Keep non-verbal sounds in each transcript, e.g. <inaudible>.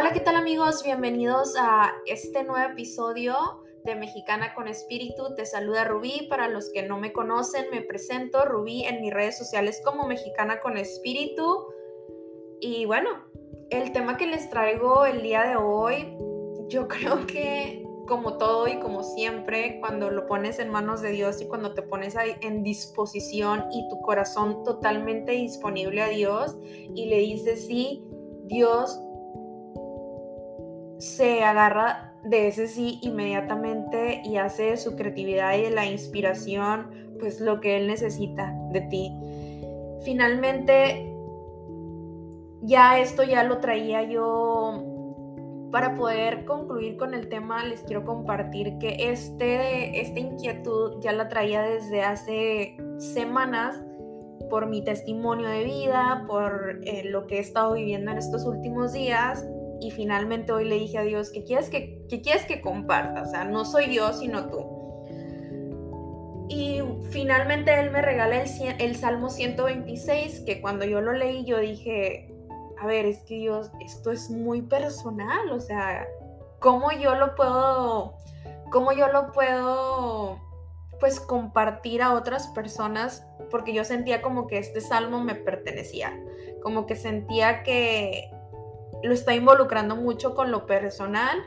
Hola, ¿qué tal amigos? Bienvenidos a este nuevo episodio de Mexicana con Espíritu. Te saluda Rubí. Para los que no me conocen, me presento Rubí en mis redes sociales como Mexicana con Espíritu. Y bueno, el tema que les traigo el día de hoy, yo <laughs> creo que como todo y como siempre, cuando lo pones en manos de Dios y cuando te pones en disposición y tu corazón totalmente disponible a Dios y le dices sí, Dios se agarra de ese sí inmediatamente y hace de su creatividad y de la inspiración pues lo que Él necesita de ti. Finalmente, ya esto ya lo traía yo para poder concluir con el tema, les quiero compartir que este, esta inquietud ya la traía desde hace semanas por mi testimonio de vida, por eh, lo que he estado viviendo en estos últimos días y finalmente hoy le dije a Dios, ¿qué quieres que, quieres que comparta? O sea, no soy yo, sino tú. Y finalmente Él me regala el, el Salmo 126, que cuando yo lo leí yo dije, a ver, es que Dios, esto es muy personal, o sea, ¿cómo yo lo puedo, cómo yo lo puedo, pues, compartir a otras personas? Porque yo sentía como que este salmo me pertenecía, como que sentía que lo está involucrando mucho con lo personal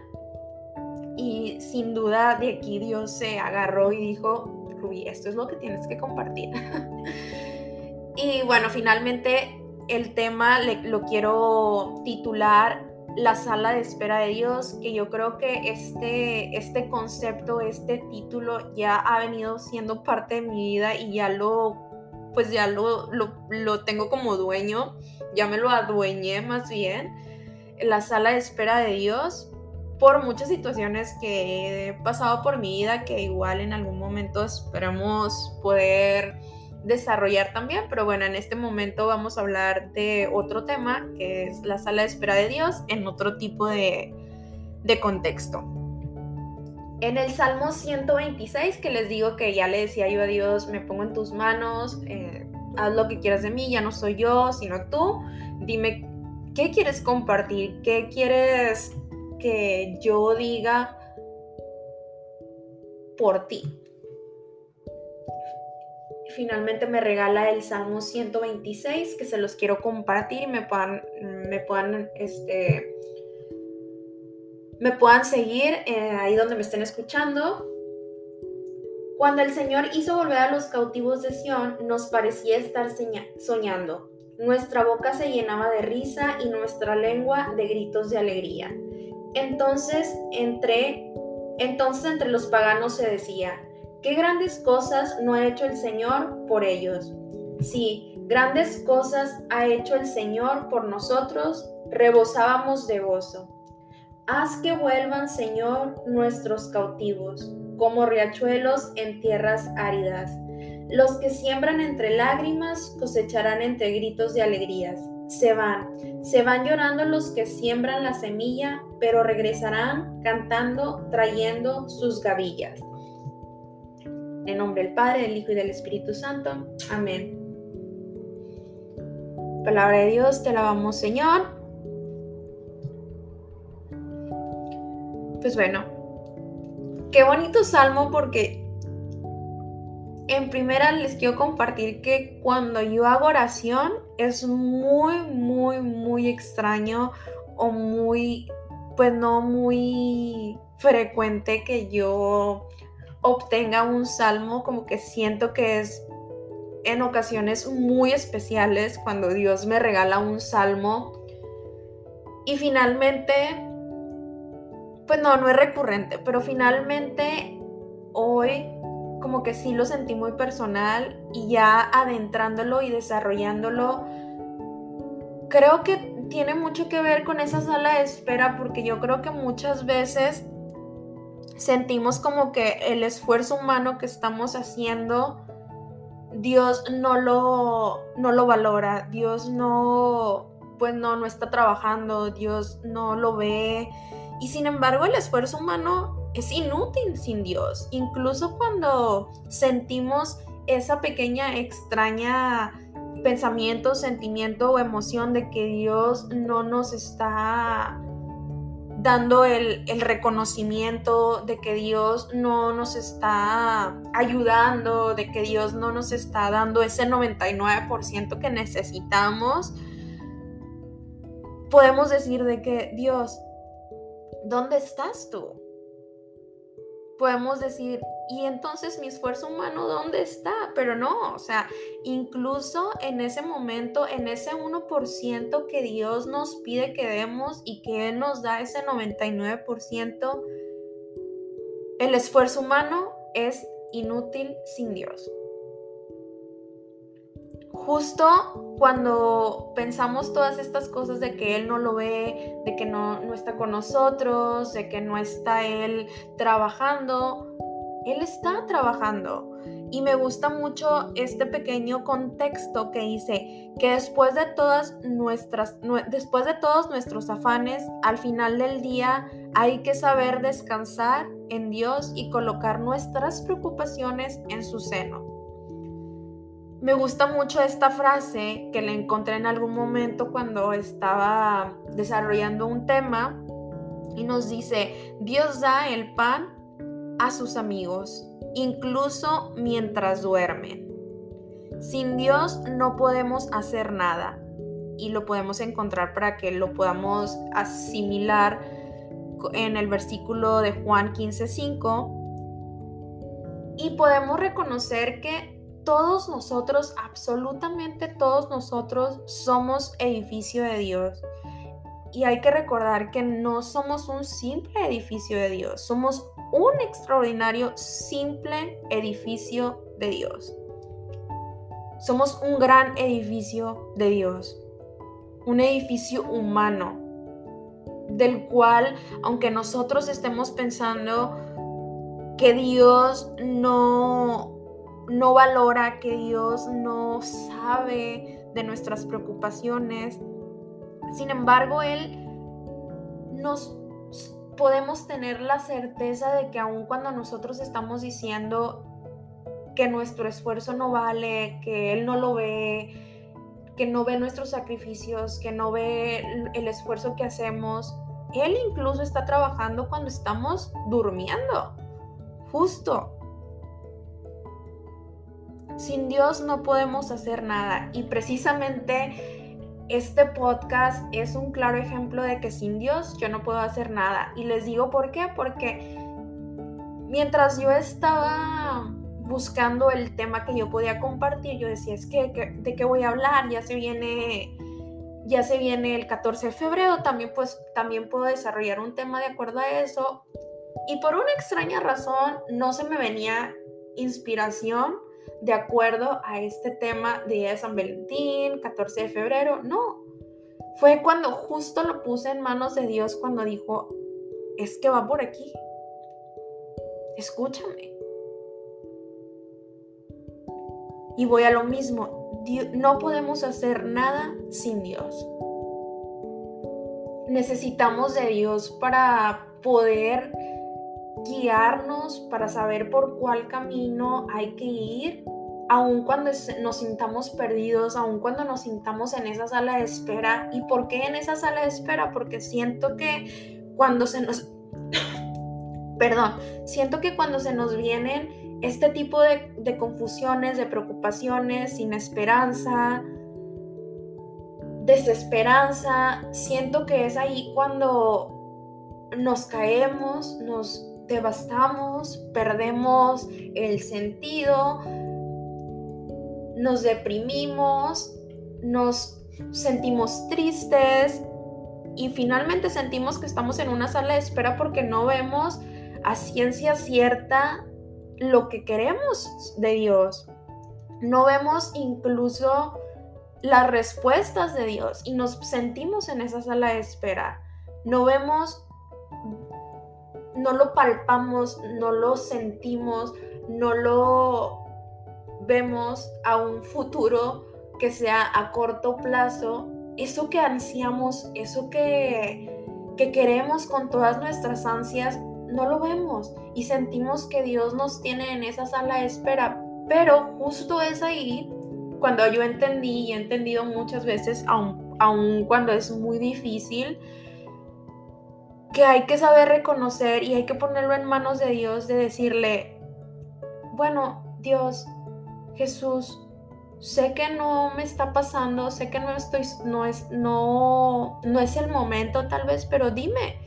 y sin duda de aquí Dios se agarró y dijo, Rubí, esto es lo que tienes que compartir. <laughs> y bueno, finalmente el tema lo quiero titular La sala de espera de Dios, que yo creo que este, este concepto, este título ya ha venido siendo parte de mi vida y ya lo, pues ya lo, lo, lo tengo como dueño, ya me lo adueñé más bien la sala de espera de Dios por muchas situaciones que he pasado por mi vida que igual en algún momento esperamos poder desarrollar también, pero bueno, en este momento vamos a hablar de otro tema que es la sala de espera de Dios en otro tipo de, contexto. En el Salmo 126, que les digo que ya le decía yo a Dios, me pongo en tus manos, eh, haz lo que quieras de mí, ya no soy yo, sino tú, dime ¿Qué quieres compartir? ¿Qué quieres que yo diga por ti? Finalmente me regala el Salmo 126 que se los quiero compartir y me puedan, me puedan, este, me puedan seguir eh, ahí donde me estén escuchando. Cuando el Señor hizo volver a los cautivos de Sión, nos parecía estar soñando. Nuestra boca se llenaba de risa y nuestra lengua de gritos de alegría. Entonces entre, entonces entre los paganos se decía, qué grandes cosas no ha hecho el Señor por ellos. Sí, grandes cosas ha hecho el Señor por nosotros, rebosábamos de gozo. Haz que vuelvan, Señor, nuestros cautivos, como riachuelos en tierras áridas los que siembran entre lágrimas cosecharán entre gritos de alegrías. Se van, se van llorando los que siembran la semilla, pero regresarán cantando, trayendo sus gavillas. En nombre del Padre, del Hijo y del Espíritu Santo. Amén. Palabra de Dios, te alabamos Señor. Pues bueno, qué bonito salmo porque en primera les quiero compartir que cuando yo hago oración es muy, muy, muy extraño o muy, pues no muy frecuente que yo obtenga un salmo, como que siento que es en ocasiones muy especiales cuando Dios me regala un salmo. Y finalmente, pues no, no es recurrente, pero finalmente hoy como que sí lo sentí muy personal y ya adentrándolo y desarrollándolo, creo que tiene mucho que ver con esa sala de espera porque yo creo que muchas veces sentimos como que el esfuerzo humano que estamos haciendo, Dios no lo, no lo valora, Dios no, pues no, no está trabajando, Dios no lo ve. Y sin embargo el esfuerzo humano es inútil sin Dios. Incluso cuando sentimos esa pequeña extraña pensamiento, sentimiento o emoción de que Dios no nos está dando el, el, reconocimiento de que Dios no nos está ayudando, de que Dios no nos está dando ese 99% que necesitamos, podemos decir de que Dios, ¿dónde estás tú? Podemos decir, y entonces mi esfuerzo humano, ¿dónde está? Pero no, o sea, incluso en ese momento, en ese 1% que Dios nos pide que demos y que Él nos da ese 99%, el esfuerzo humano es inútil sin Dios. Justo cuando pensamos todas estas cosas de que Él no lo ve, de que no, no está con nosotros, de que no está Él trabajando, él está trabajando. Y me gusta mucho este pequeño contexto que dice que después de todas nuestras después de todos nuestros afanes, al final del día hay que saber descansar en Dios y colocar nuestras preocupaciones en su seno. Me gusta mucho esta frase que la encontré en algún momento cuando estaba desarrollando un tema y nos dice, Dios da el pan a sus amigos, incluso mientras duermen. Sin Dios no podemos hacer nada y lo podemos encontrar para que lo podamos asimilar en el versículo de Juan 15:5 y podemos reconocer que todos nosotros, absolutamente todos nosotros, somos edificio de Dios. Y hay que recordar que no somos un simple edificio de Dios, somos un extraordinario, simple edificio de Dios. Somos un gran edificio de Dios, un edificio humano, del cual, aunque nosotros estemos pensando que Dios no, no valora, que Dios no sabe de nuestras preocupaciones, sin embargo, Él nos podemos tener la certeza de que aun cuando nosotros estamos diciendo que nuestro esfuerzo no vale, que Él no lo ve, que no ve nuestros sacrificios, que no ve el esfuerzo que hacemos, Él incluso está trabajando cuando estamos durmiendo, justo. Sin Dios no podemos hacer nada y precisamente este podcast es un claro ejemplo de que sin Dios yo no puedo hacer nada. Y les digo por qué, porque mientras yo estaba buscando el tema que yo podía compartir, yo decía, es que, ¿de qué voy a hablar? Ya se viene ya se viene el 14 de febrero, también pues también puedo desarrollar un tema de acuerdo a eso. Y por una extraña razón no se me venía inspiración de acuerdo a este tema de San Valentín, 14 de febrero, no. Fue cuando justo lo puse en manos de Dios cuando dijo, es que va por aquí. Escúchame. Y voy a lo mismo, no podemos hacer nada sin Dios. Necesitamos de Dios para poder guiarnos para saber por cuál camino hay que ir, aun cuando nos sintamos perdidos, aun cuando nos sintamos en esa sala de espera. ¿Y por qué en esa sala de espera? Porque siento que cuando se nos... <coughs> Perdón, siento que cuando se nos vienen este tipo de, de confusiones, de preocupaciones, sin esperanza, desesperanza, siento que es ahí cuando nos caemos, nos devastamos, perdemos el sentido, nos deprimimos, nos sentimos tristes y finalmente sentimos que estamos en una sala de espera porque no vemos a ciencia cierta lo que queremos de Dios. No vemos incluso las respuestas de Dios y nos sentimos en esa sala de espera. No vemos no lo palpamos, no lo sentimos, no lo vemos a un futuro que sea a corto plazo, eso que ansiamos, eso que, que queremos con todas nuestras ansias, no lo vemos y sentimos que Dios nos tiene en esa sala de espera. Pero justo es ahí cuando yo entendí y he entendido muchas veces, aun, aun cuando es muy difícil, que hay que saber reconocer y hay que ponerlo en manos de Dios, de decirle, bueno, Dios, Jesús, sé que no me está pasando, sé que no estoy, no es, no, no es el momento tal vez, pero dime,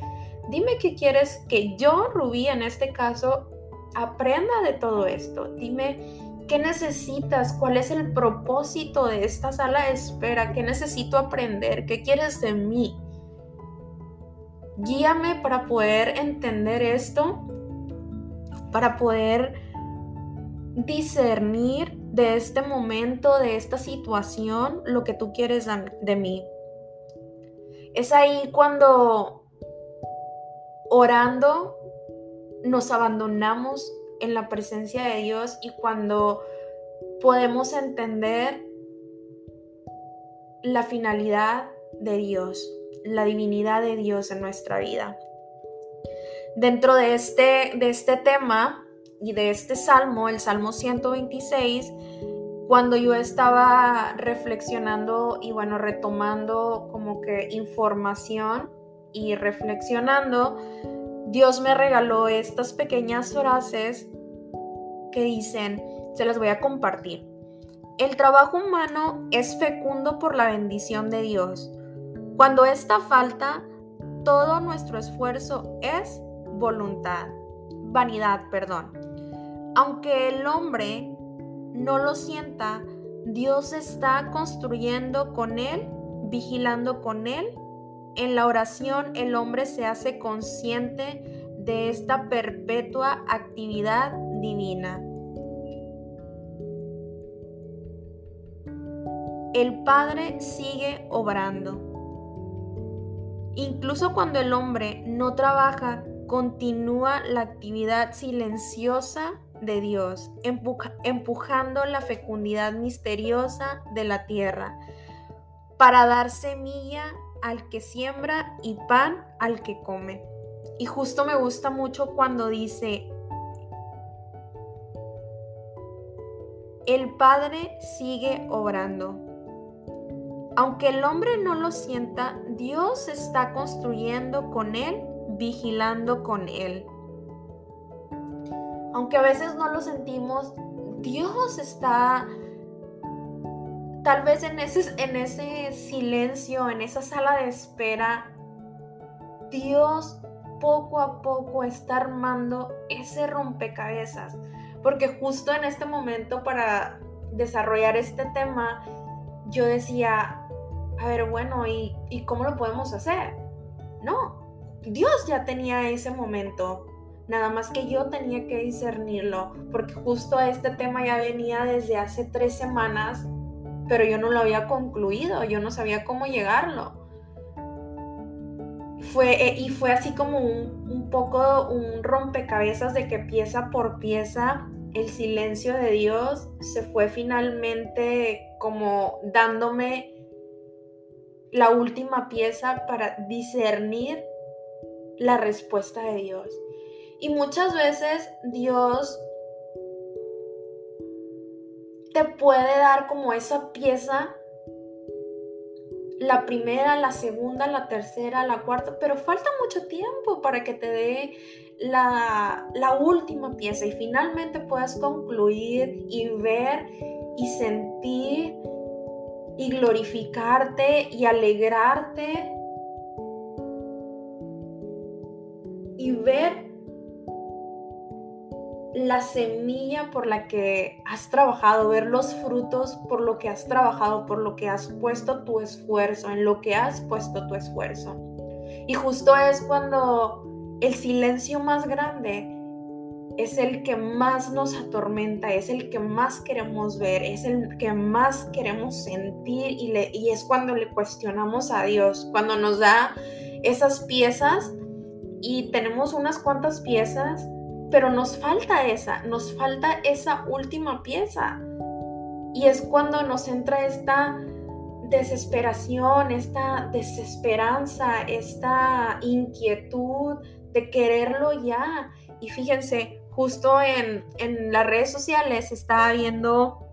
dime qué quieres que yo, Rubí, en este caso, aprenda de todo esto. Dime qué necesitas, cuál es el propósito de esta sala de espera, qué necesito aprender, qué quieres de mí. Guíame para poder entender esto, para poder discernir de este momento, de esta situación, lo que tú quieres de mí. Es ahí cuando orando nos abandonamos en la presencia de Dios y cuando podemos entender la finalidad de Dios la divinidad de Dios en nuestra vida. Dentro de este, de este tema y de este salmo, el Salmo 126, cuando yo estaba reflexionando y bueno, retomando como que información y reflexionando, Dios me regaló estas pequeñas frases que dicen, se las voy a compartir. El trabajo humano es fecundo por la bendición de Dios. Cuando esta falta, todo nuestro esfuerzo es voluntad, vanidad, perdón. Aunque el hombre no lo sienta, Dios está construyendo con él, vigilando con él. En la oración el hombre se hace consciente de esta perpetua actividad divina. El Padre sigue obrando. Incluso cuando el hombre no trabaja, continúa la actividad silenciosa de Dios, empujando la fecundidad misteriosa de la tierra para dar semilla al que siembra y pan al que come. Y justo me gusta mucho cuando dice, el Padre sigue obrando. Aunque el hombre no lo sienta, Dios está construyendo con él, vigilando con él. Aunque a veces no lo sentimos, Dios está tal vez en ese, en ese silencio, en esa sala de espera. Dios poco a poco está armando ese rompecabezas. Porque justo en este momento para desarrollar este tema, yo decía, a ver, bueno, ¿y, cómo lo podemos hacer? No, Dios ya tenía ese momento, nada más que yo tenía que discernirlo, porque justo este tema ya venía desde hace tres semanas, pero yo no lo había concluido, yo no sabía cómo llegarlo. Fue, eh, y fue así como un, un poco un rompecabezas de que pieza por pieza el silencio de Dios se fue finalmente como dándome la última pieza para discernir la respuesta de Dios. Y muchas veces Dios te puede dar como esa pieza, la primera, la segunda, la tercera, la cuarta, pero falta mucho tiempo para que te dé la, la última pieza y finalmente puedas concluir y ver y sentir y glorificarte y alegrarte y ver la semilla por la que has trabajado, ver los frutos por lo que has trabajado, por lo que has puesto tu esfuerzo, en lo que has puesto tu esfuerzo. Y justo es cuando el silencio más grande es el que más nos atormenta, es el que más queremos ver, es el que más queremos sentir y, le, y es cuando le cuestionamos a Dios, cuando nos da esas piezas y tenemos unas cuantas piezas, pero nos falta esa, nos falta esa última pieza. Y es cuando nos entra esta desesperación, esta desesperanza, esta inquietud de quererlo ya. Y fíjense, justo en, las redes sociales estaba viendo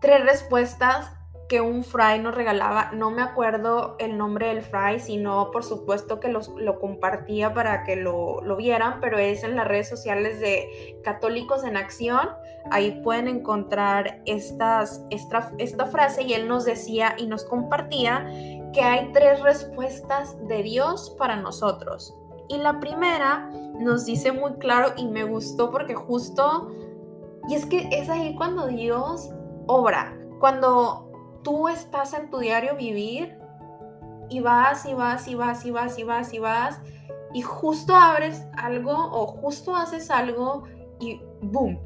tres respuestas que un fray nos regalaba, no me acuerdo el nombre del fray, sino por supuesto que lo compartía para que lo, lo, vieran, pero es en las redes sociales de Católicos en Acción, ahí pueden encontrar esta, esta frase y él nos decía y nos compartía que hay tres respuestas de Dios para nosotros. Y la primera nos dice muy claro y me gustó porque justo, y es que es ahí cuando Dios obra, cuando tú estás en tu diario vivir y vas y vas y vas y vas y vas y vas y justo abres algo o justo haces algo y boom.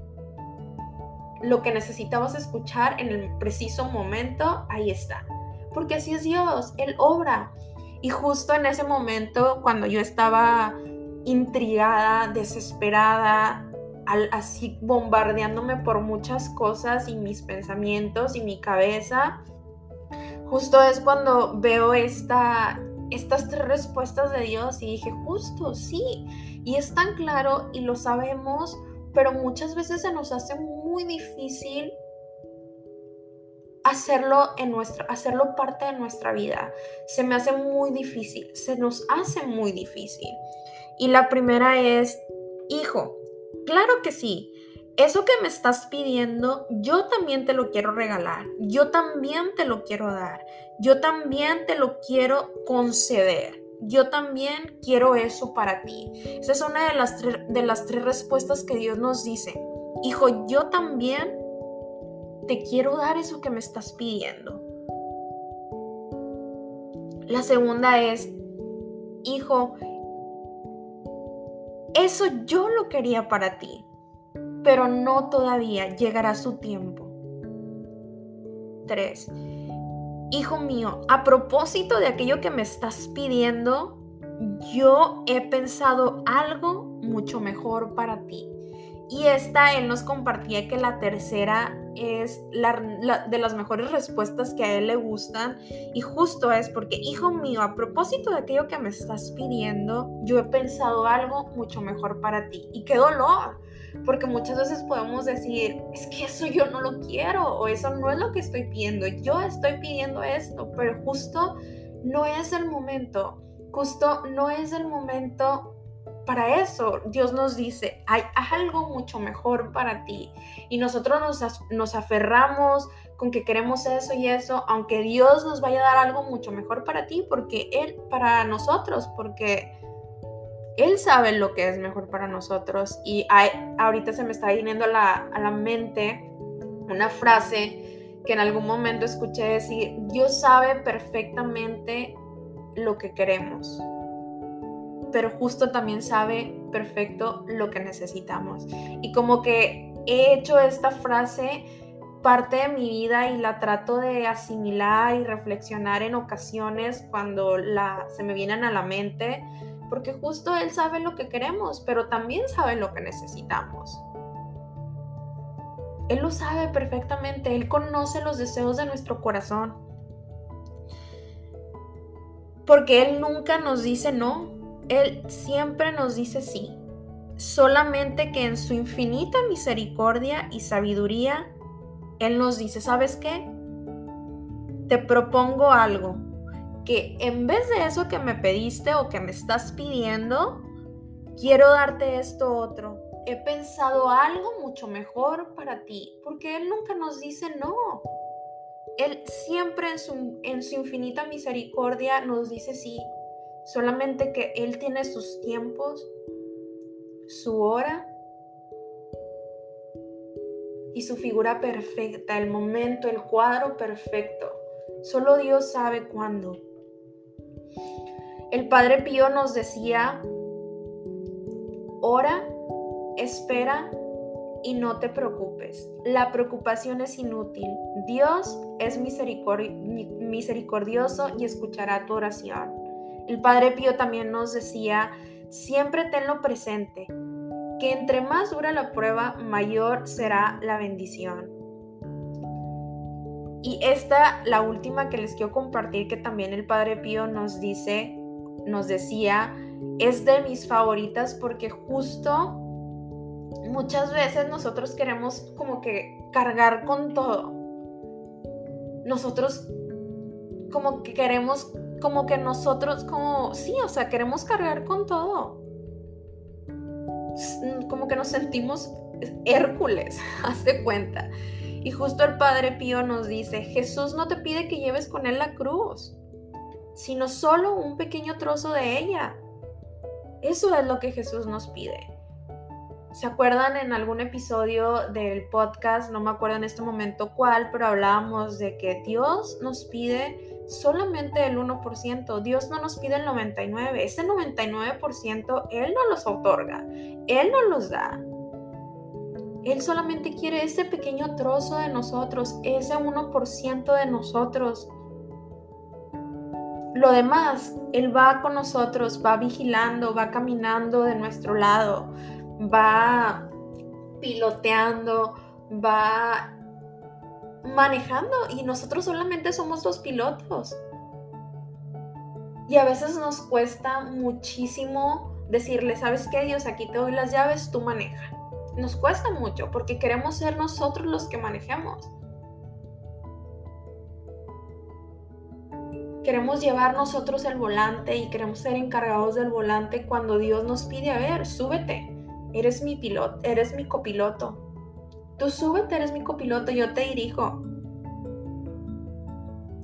Lo que necesitabas escuchar en el preciso momento, ahí está. Porque así es Dios, Él obra. Y justo en ese momento, cuando yo estaba intrigada, desesperada, así bombardeándome por muchas cosas y mis pensamientos y mi cabeza. Justo es cuando veo esta, estas tres respuestas de Dios y dije, justo, sí. Y es tan claro y lo sabemos, pero muchas veces se nos hace muy difícil hacerlo en nuestra hacerlo parte de nuestra vida. Se me hace muy difícil, se nos hace muy difícil. Y la primera es, hijo, Claro que sí. Eso que me estás pidiendo, yo también te lo quiero regalar. Yo también te lo quiero dar. Yo también te lo quiero conceder. Yo también quiero eso para ti. Esa es una de las, de las tres respuestas que Dios nos dice. Hijo, yo también te quiero dar eso que me estás pidiendo. La segunda es, hijo, eso yo lo quería para ti, pero no todavía, llegará su tiempo. 3. Hijo mío, a propósito de aquello que me estás pidiendo, yo he pensado algo mucho mejor para ti. Y esta él nos compartía que la tercera es la, de las mejores respuestas que a él le gustan. Y justo es porque, hijo mío, a propósito de aquello que me estás pidiendo, yo he pensado algo mucho mejor para ti. Y qué dolor. Porque muchas veces podemos decir, es que eso yo no lo quiero o eso no es lo que estoy pidiendo. Yo estoy pidiendo esto, pero justo no es el momento. Justo no es el momento para eso Dios nos dice, hay algo mucho mejor para ti. Y nosotros nos, nos, aferramos con que queremos eso y eso, aunque Dios nos vaya a dar algo mucho mejor para ti, porque Él, para nosotros, porque Él sabe lo que es mejor para nosotros. Y hay, ahorita se me está viniendo a la, a la mente una frase que en algún momento escuché decir, Dios sabe perfectamente lo que queremos pero justo también sabe perfecto lo que necesitamos. Y como que he hecho esta frase parte de mi vida y la trato de asimilar y reflexionar en ocasiones cuando la, se me vienen a la mente, porque justo Él sabe lo que queremos, pero también sabe lo que necesitamos. Él lo sabe perfectamente, Él conoce los deseos de nuestro corazón. Porque Él nunca nos dice no, él siempre nos dice sí, solamente que en su infinita misericordia y sabiduría, Él nos dice, ¿sabes qué? Te propongo algo, que en vez de eso que me pediste o que me estás pidiendo, quiero darte esto otro. He pensado algo mucho mejor para ti, porque Él nunca nos dice no. Él siempre en su, en su infinita misericordia nos dice sí, Solamente que Él tiene sus tiempos, su hora y su figura perfecta, el momento, el cuadro perfecto. Solo Dios sabe cuándo. El Padre Pío nos decía, ora, espera y no te preocupes. La preocupación es inútil. Dios es misericordioso y escuchará tu oración. El Padre Pío también nos decía, siempre tenlo presente, que entre más dura la prueba, mayor será la bendición. Y esta, la última que les quiero compartir, que también el Padre Pío nos dice, nos decía, es de mis favoritas porque justo muchas veces nosotros queremos como que cargar con todo nosotros como que queremos, como que nosotros, como, sí, o sea, queremos cargar con todo. Como que nos sentimos Hércules, <laughs> hazte cuenta. Y justo el Padre Pío nos dice, Jesús no te pide que lleves con él la cruz, sino solo un pequeño trozo de ella. Eso es lo que Jesús nos pide. ¿Se acuerdan en algún episodio del podcast? No me acuerdo en este momento cuál, pero hablábamos de que Dios nos pide solamente el 1%. Dios no nos pide el 99%. Ese 99% Él no los otorga. Él no los da. Él solamente quiere ese pequeño trozo de nosotros, ese 1% de nosotros. Lo demás, Él va con nosotros, va vigilando, va caminando de nuestro lado, va piloteando, va manejando y nosotros solamente somos los pilotos. Y a veces nos cuesta muchísimo decirle, ¿sabes qué, Dios? Aquí te doy las llaves, tú maneja. Nos cuesta mucho porque queremos ser nosotros los que manejemos. Queremos llevar nosotros el volante y queremos ser encargados del volante cuando Dios nos pide, a ver, súbete, eres mi piloto, eres mi copiloto. Tú súbete, eres mi copiloto, yo te dirijo.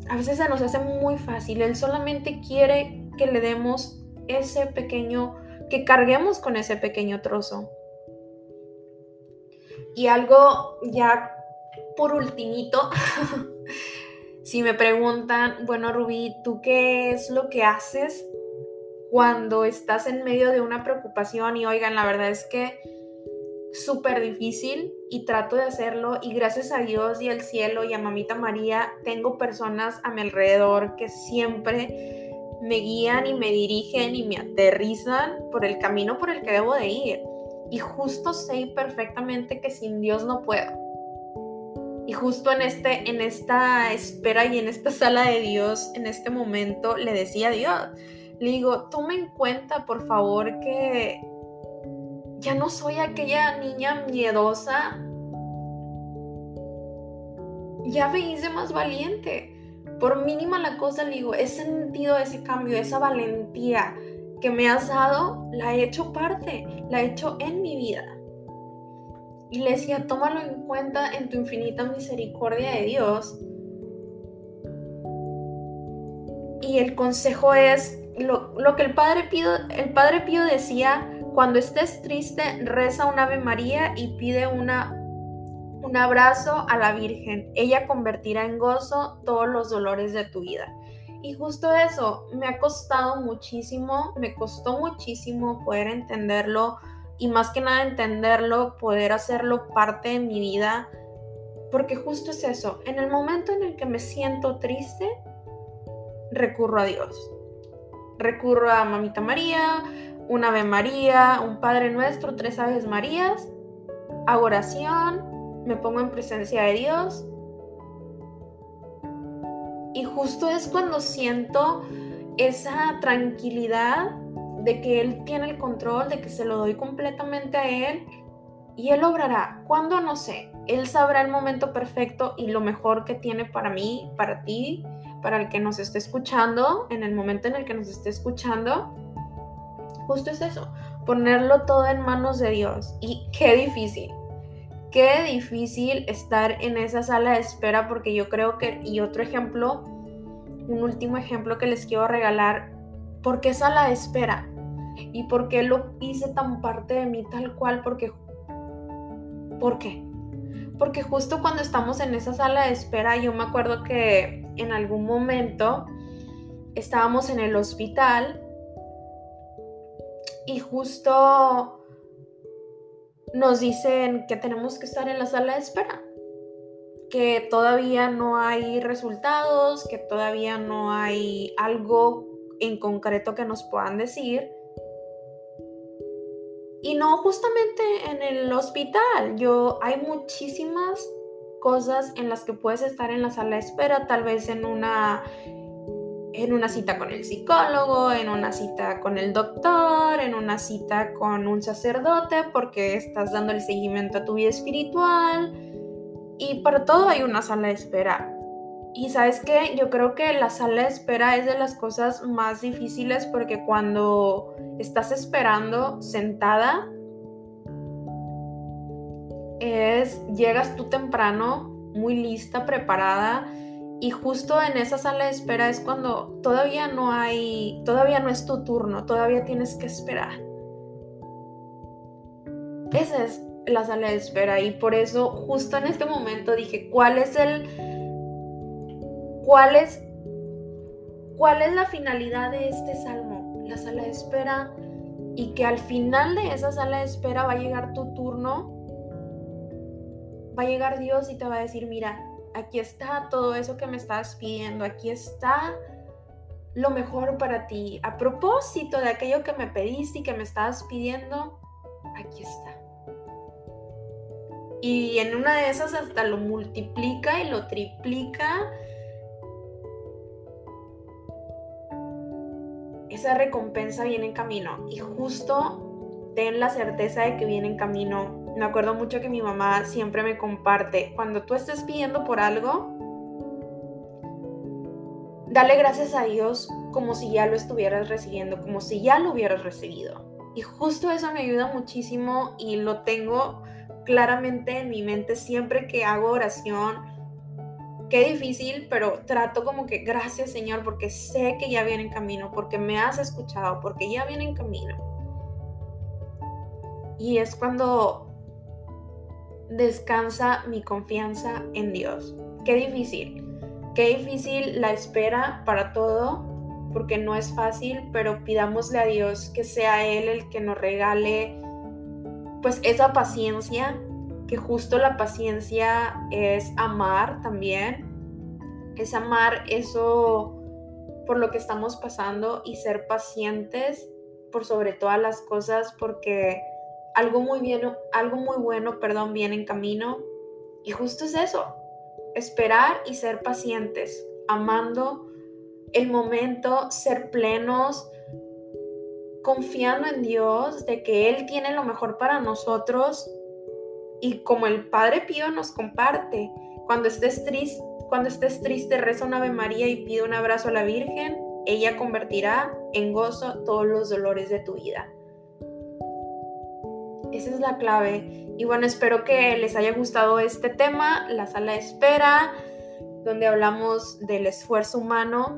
A veces se nos hace muy fácil, Él solamente quiere que le demos ese pequeño, que carguemos con ese pequeño trozo. Y algo ya por ultimito, <laughs> si me preguntan, bueno Rubí, ¿tú qué es lo que haces cuando estás en medio de una preocupación? Y oigan, la verdad es que súper difícil y trato de hacerlo y gracias a Dios y al cielo y a Mamita María tengo personas a mi alrededor que siempre me guían y me dirigen y me aterrizan por el camino por el que debo de ir. Y justo sé perfectamente que sin Dios no puedo. Y justo en, este, en esta espera y en esta sala de Dios, en este momento, le decía a Dios, le digo, tome en cuenta, por favor, que ya no soy aquella niña miedosa. Ya me hice más valiente. Por mínima la cosa, le digo, he sentido ese cambio, esa valentía que me has dado, la he hecho parte, la he hecho en mi vida. Y le decía, tómalo en cuenta en tu infinita misericordia de Dios. Y el consejo es lo, que el Padre, Pío, el Padre Pío decía, cuando estés triste, reza un Ave María y pide una, un abrazo a la Virgen. Ella convertirá en gozo todos los dolores de tu vida. Y justo eso, me ha costado muchísimo, me costó muchísimo poder entenderlo y más que nada entenderlo, poder hacerlo parte de mi vida, porque justo es eso, en el momento en el que me siento triste, recurro a Dios. Recurro a Mamita María, un Ave María, un Padre Nuestro, tres Aves Marías, hago oración, me pongo en presencia de Dios y justo es cuando siento esa tranquilidad de que Él tiene el control, de que se lo doy completamente a Él y Él obrará. ¿Cuándo? No sé. Él sabrá el momento perfecto y lo mejor que tiene para mí, para ti, para el que nos esté escuchando, en el momento en el que nos esté escuchando. Justo es eso, ponerlo todo en manos de Dios. Y qué difícil, Qué difícil estar en esa sala de espera porque yo creo que, y otro ejemplo, un último ejemplo que les quiero regalar, ¿por qué sala de espera? ¿Y por qué lo hice tan parte de mí tal cual? Porque, ¿por qué? Porque justo cuando estamos en esa sala de espera, yo me acuerdo que en algún momento estábamos en el hospital y justo nos dicen que tenemos que estar en la sala de espera, que todavía no hay resultados, que todavía no hay algo en concreto que nos puedan decir. Y no justamente en el hospital, yo hay muchísimas cosas en las que puedes estar en la sala de espera, tal vez en una en una cita con el psicólogo, en una cita con el doctor, en una cita con un sacerdote, porque estás dando el seguimiento a tu vida espiritual. Y para todo hay una sala de espera. Y sabes qué, yo creo que la sala de espera es de las cosas más difíciles porque cuando estás esperando sentada, es, llegas tú temprano, muy lista, preparada, y justo en esa sala de espera es cuando todavía no hay, todavía no es tu turno, todavía tienes que esperar. Esa es la sala de espera y por eso justo en este momento dije, ¿cuál es el ¿Cuál es, ¿Cuál es la finalidad de este salmo? La sala de espera y que al final de esa sala de espera va a llegar tu turno, va a llegar Dios y te va a decir, mira, aquí está todo eso que me estás pidiendo, aquí está lo mejor para ti. A propósito de aquello que me pediste y que me estabas pidiendo, aquí está. Y en una de esas hasta lo multiplica y lo triplica esa recompensa viene en camino y justo ten la certeza de que viene en camino. Me acuerdo mucho que mi mamá siempre me comparte, cuando tú estés pidiendo por algo, dale gracias a Dios como si ya lo estuvieras recibiendo, como si ya lo hubieras recibido. Y justo eso me ayuda muchísimo y lo tengo claramente en mi mente siempre que hago oración, qué difícil, pero trato como que gracias Señor porque sé que ya viene en camino, porque me has escuchado, porque ya viene en camino. Y es cuando descansa mi confianza en Dios. Qué difícil, qué difícil la espera para todo, porque no es fácil, pero pidámosle a Dios que sea Él el que nos regale pues esa paciencia que justo la paciencia es amar también, es amar eso por lo que estamos pasando y ser pacientes por sobre todas las cosas porque algo muy bien, algo muy bueno, perdón, viene en camino y justo es eso, esperar y ser pacientes, amando el momento, ser plenos, confiando en Dios de que Él tiene lo mejor para nosotros y como el Padre Pío nos comparte, cuando estés triste, cuando estés triste, reza un Ave María y pide un abrazo a la Virgen, ella convertirá en gozo todos los dolores de tu vida. Esa es la clave. Y bueno, espero que les haya gustado este tema, la sala de espera, donde hablamos del esfuerzo humano,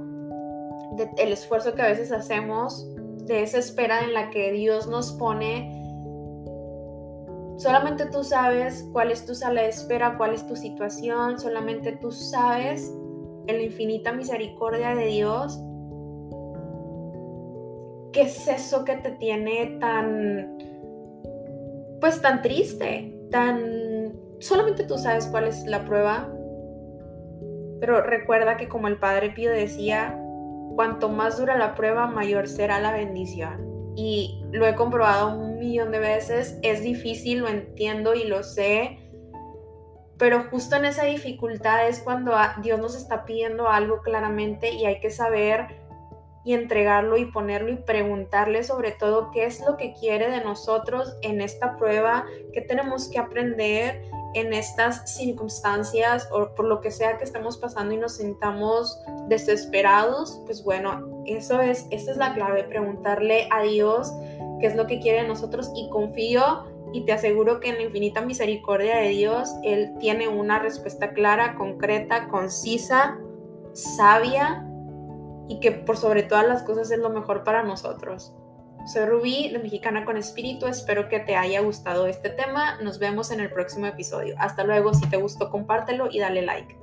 del esfuerzo que a veces hacemos, de esa espera en la que Dios nos pone Solamente tú sabes cuál es tu sala de espera, cuál es tu situación, solamente tú sabes en la infinita misericordia de Dios qué es eso que te tiene tan pues tan triste, tan solamente tú sabes cuál es la prueba. Pero recuerda que como el Padre Pío decía, cuanto más dura la prueba, mayor será la bendición y lo he comprobado un millón de veces. Es difícil, lo entiendo y lo sé, pero justo en esa dificultad es cuando Dios nos está pidiendo algo claramente y hay que saber y entregarlo y ponerlo y preguntarle sobre todo qué es lo que quiere de nosotros en esta prueba, qué tenemos que aprender en estas circunstancias o por lo que sea que estemos pasando y nos sintamos desesperados, pues bueno, eso es, esta es la clave, preguntarle a Dios qué es lo que quiere de nosotros y confío y te aseguro que en la infinita misericordia de Dios, Él tiene una respuesta clara, concreta, concisa, sabia y que por sobre todas las cosas es lo mejor para nosotros. Soy Rubí de Mexicana con Espíritu. Espero que te haya gustado este tema. Nos vemos en el próximo episodio. Hasta luego. Si te gustó, compártelo y dale like.